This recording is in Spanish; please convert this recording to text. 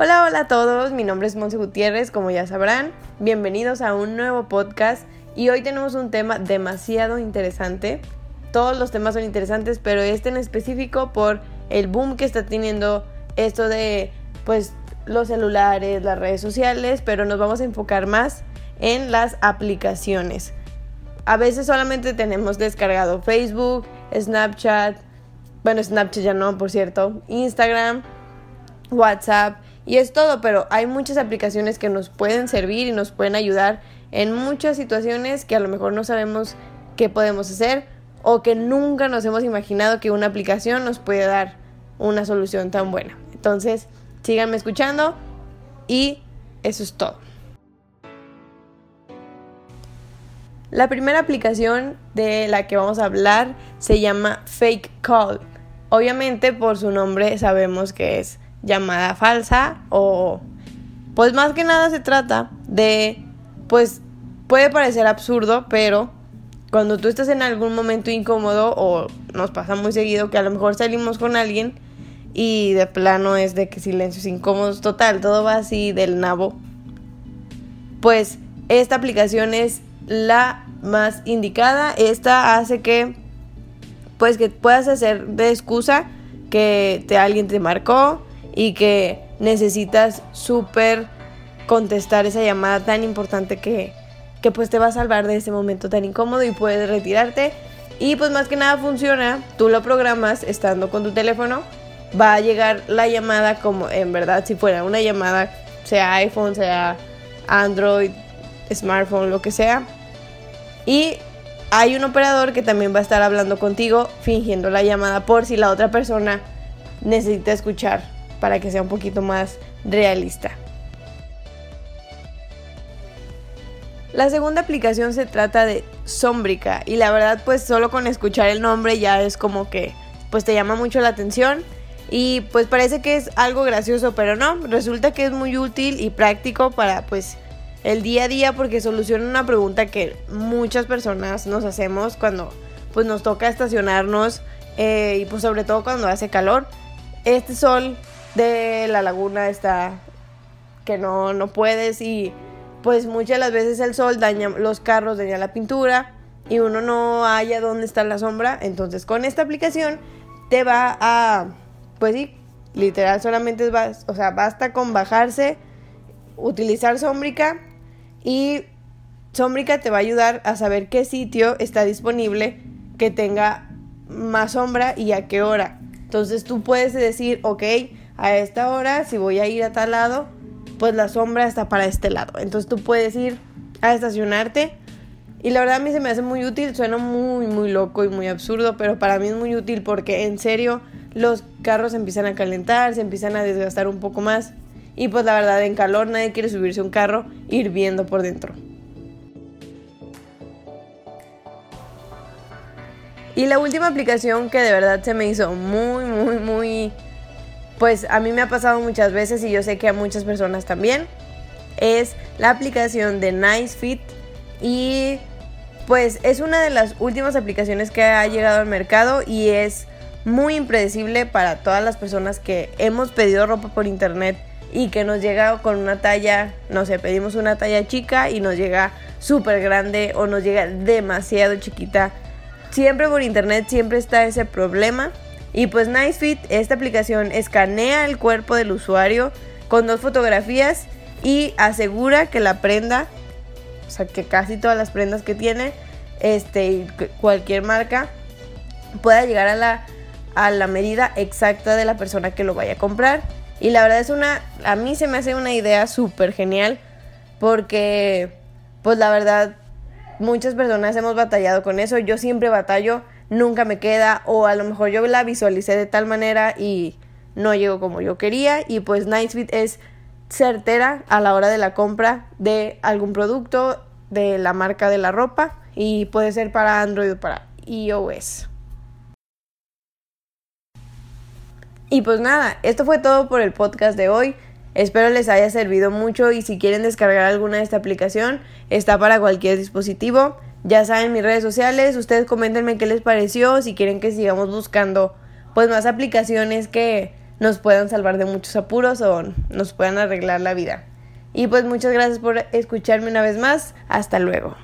Hola, hola a todos, mi nombre es Monse Gutiérrez, como ya sabrán, bienvenidos a un nuevo podcast y hoy tenemos un tema demasiado interesante. Todos los temas son interesantes, pero este en específico por el boom que está teniendo esto de pues los celulares, las redes sociales, pero nos vamos a enfocar más en las aplicaciones. A veces solamente tenemos descargado Facebook, Snapchat, bueno, Snapchat ya no, por cierto, Instagram, WhatsApp y es todo, pero hay muchas aplicaciones que nos pueden servir y nos pueden ayudar en muchas situaciones que a lo mejor no sabemos qué podemos hacer o que nunca nos hemos imaginado que una aplicación nos puede dar una solución tan buena. Entonces, síganme escuchando y eso es todo. La primera aplicación de la que vamos a hablar se llama Fake Call. Obviamente por su nombre sabemos que es llamada falsa o pues más que nada se trata de pues puede parecer absurdo, pero cuando tú estás en algún momento incómodo o nos pasa muy seguido que a lo mejor salimos con alguien y de plano es de que silencios incómodos total, todo va así del nabo. Pues esta aplicación es la más indicada. Esta hace que pues que puedas hacer de excusa que te, alguien te marcó y que necesitas súper contestar esa llamada tan importante que, que pues te va a salvar de ese momento tan incómodo y puedes retirarte. Y pues más que nada funciona, tú lo programas estando con tu teléfono, va a llegar la llamada como en verdad si fuera una llamada, sea iPhone, sea Android, smartphone, lo que sea. Y hay un operador que también va a estar hablando contigo fingiendo la llamada por si la otra persona necesita escuchar para que sea un poquito más realista. La segunda aplicación se trata de Sombrica y la verdad pues solo con escuchar el nombre ya es como que pues te llama mucho la atención y pues parece que es algo gracioso pero no, resulta que es muy útil y práctico para pues el día a día porque soluciona una pregunta que muchas personas nos hacemos cuando pues nos toca estacionarnos eh, y pues sobre todo cuando hace calor. Este sol de la laguna está que no, no puedes y pues muchas las veces el sol daña los carros, daña la pintura y uno no haya dónde está la sombra. Entonces con esta aplicación te va a, pues sí, literal solamente es, o sea, basta con bajarse, utilizar Sombrica y Sombrica te va a ayudar a saber qué sitio está disponible que tenga más sombra y a qué hora. Entonces tú puedes decir, ok, a esta hora, si voy a ir a tal lado, pues la sombra está para este lado. Entonces tú puedes ir a estacionarte. Y la verdad a mí se me hace muy útil, suena muy, muy loco y muy absurdo, pero para mí es muy útil porque en serio los carros empiezan a calentar, se empiezan a desgastar un poco más. Y pues la verdad en calor nadie quiere subirse a un carro hirviendo por dentro. Y la última aplicación que de verdad se me hizo muy, muy, muy pues a mí me ha pasado muchas veces y yo sé que a muchas personas también, es la aplicación de Nice Fit y pues es una de las últimas aplicaciones que ha llegado al mercado y es muy impredecible para todas las personas que hemos pedido ropa por internet y que nos llega con una talla, no sé, pedimos una talla chica y nos llega súper grande o nos llega demasiado chiquita. Siempre por internet siempre está ese problema y pues NiceFit, esta aplicación escanea el cuerpo del usuario con dos fotografías y asegura que la prenda, o sea que casi todas las prendas que tiene, este, cualquier marca, pueda llegar a la, a la medida exacta de la persona que lo vaya a comprar. Y la verdad es una, a mí se me hace una idea súper genial porque, pues la verdad, muchas personas hemos batallado con eso. Yo siempre batallo nunca me queda o a lo mejor yo la visualicé de tal manera y no llegó como yo quería y pues NiceFit es certera a la hora de la compra de algún producto de la marca de la ropa y puede ser para Android o para iOS. Y pues nada, esto fue todo por el podcast de hoy. Espero les haya servido mucho y si quieren descargar alguna de esta aplicación, está para cualquier dispositivo. Ya saben mis redes sociales, ustedes coméntenme qué les pareció, si quieren que sigamos buscando pues más aplicaciones que nos puedan salvar de muchos apuros o nos puedan arreglar la vida. Y pues muchas gracias por escucharme una vez más. Hasta luego.